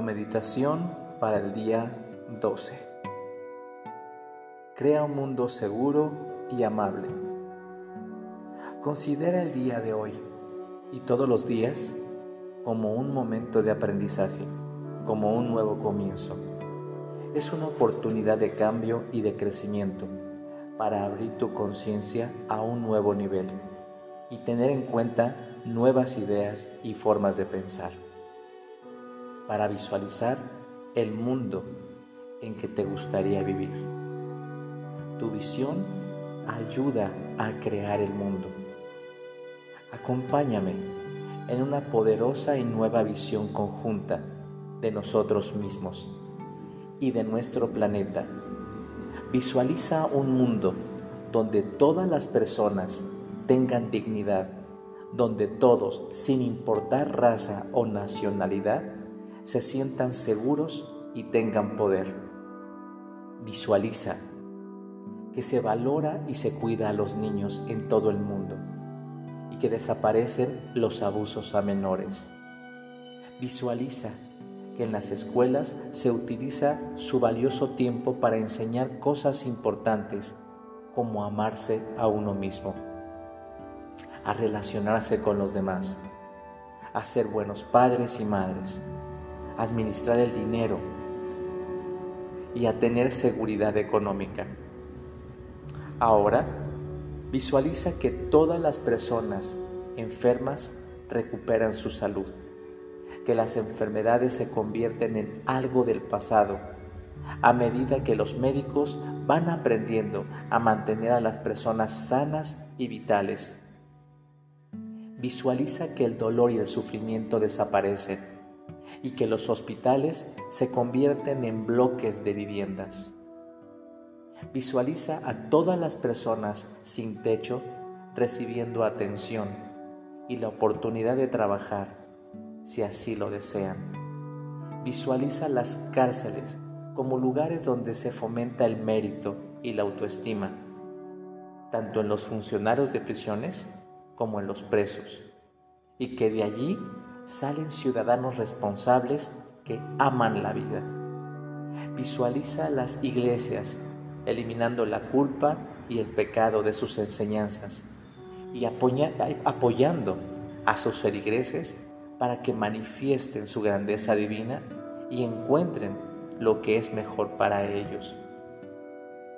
Meditación para el día 12. Crea un mundo seguro y amable. Considera el día de hoy y todos los días como un momento de aprendizaje, como un nuevo comienzo. Es una oportunidad de cambio y de crecimiento para abrir tu conciencia a un nuevo nivel y tener en cuenta nuevas ideas y formas de pensar para visualizar el mundo en que te gustaría vivir. Tu visión ayuda a crear el mundo. Acompáñame en una poderosa y nueva visión conjunta de nosotros mismos y de nuestro planeta. Visualiza un mundo donde todas las personas tengan dignidad, donde todos, sin importar raza o nacionalidad, se sientan seguros y tengan poder. Visualiza que se valora y se cuida a los niños en todo el mundo y que desaparecen los abusos a menores. Visualiza que en las escuelas se utiliza su valioso tiempo para enseñar cosas importantes como amarse a uno mismo, a relacionarse con los demás, a ser buenos padres y madres, administrar el dinero y a tener seguridad económica. Ahora, visualiza que todas las personas enfermas recuperan su salud, que las enfermedades se convierten en algo del pasado a medida que los médicos van aprendiendo a mantener a las personas sanas y vitales. Visualiza que el dolor y el sufrimiento desaparecen y que los hospitales se convierten en bloques de viviendas. Visualiza a todas las personas sin techo recibiendo atención y la oportunidad de trabajar si así lo desean. Visualiza las cárceles como lugares donde se fomenta el mérito y la autoestima, tanto en los funcionarios de prisiones como en los presos, y que de allí salen ciudadanos responsables que aman la vida. Visualiza las iglesias eliminando la culpa y el pecado de sus enseñanzas y apoyando a sus feligreses para que manifiesten su grandeza divina y encuentren lo que es mejor para ellos.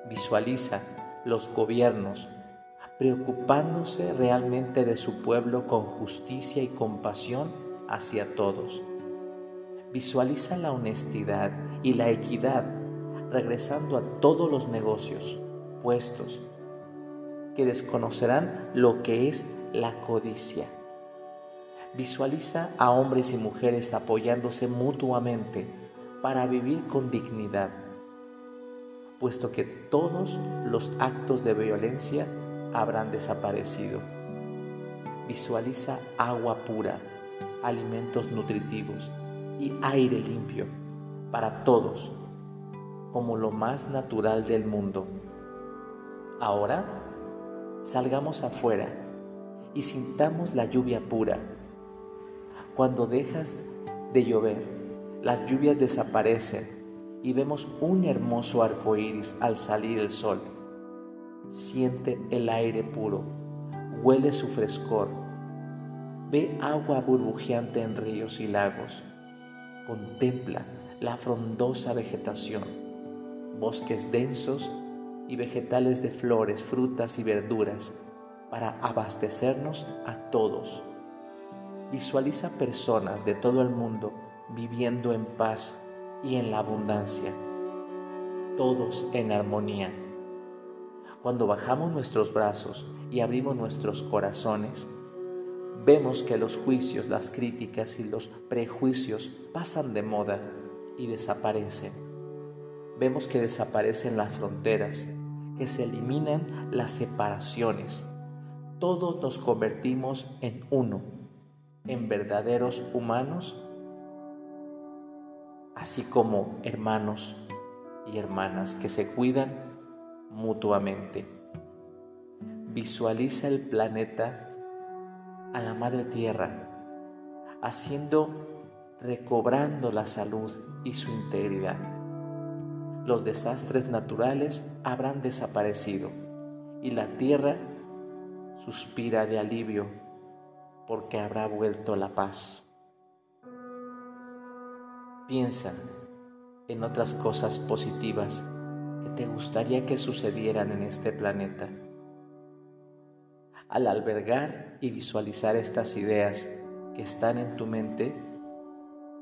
Visualiza los gobiernos preocupándose realmente de su pueblo con justicia y compasión hacia todos. Visualiza la honestidad y la equidad regresando a todos los negocios, puestos, que desconocerán lo que es la codicia. Visualiza a hombres y mujeres apoyándose mutuamente para vivir con dignidad, puesto que todos los actos de violencia habrán desaparecido. Visualiza agua pura alimentos nutritivos y aire limpio para todos, como lo más natural del mundo. Ahora, salgamos afuera y sintamos la lluvia pura. Cuando dejas de llover, las lluvias desaparecen y vemos un hermoso arco iris al salir el sol. Siente el aire puro, huele su frescor Ve agua burbujeante en ríos y lagos. Contempla la frondosa vegetación, bosques densos y vegetales de flores, frutas y verduras para abastecernos a todos. Visualiza personas de todo el mundo viviendo en paz y en la abundancia, todos en armonía. Cuando bajamos nuestros brazos y abrimos nuestros corazones, vemos que los juicios, las críticas y los prejuicios pasan de moda y desaparecen. Vemos que desaparecen las fronteras, que se eliminan las separaciones. Todos nos convertimos en uno, en verdaderos humanos, así como hermanos y hermanas que se cuidan mutuamente. Visualiza el planeta a la Madre Tierra, haciendo recobrando la salud y su integridad. Los desastres naturales habrán desaparecido y la tierra suspira de alivio porque habrá vuelto la paz. Piensa en otras cosas positivas que te gustaría que sucedieran en este planeta. Al albergar y visualizar estas ideas que están en tu mente,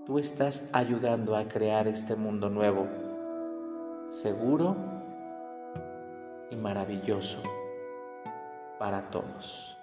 tú estás ayudando a crear este mundo nuevo, seguro y maravilloso para todos.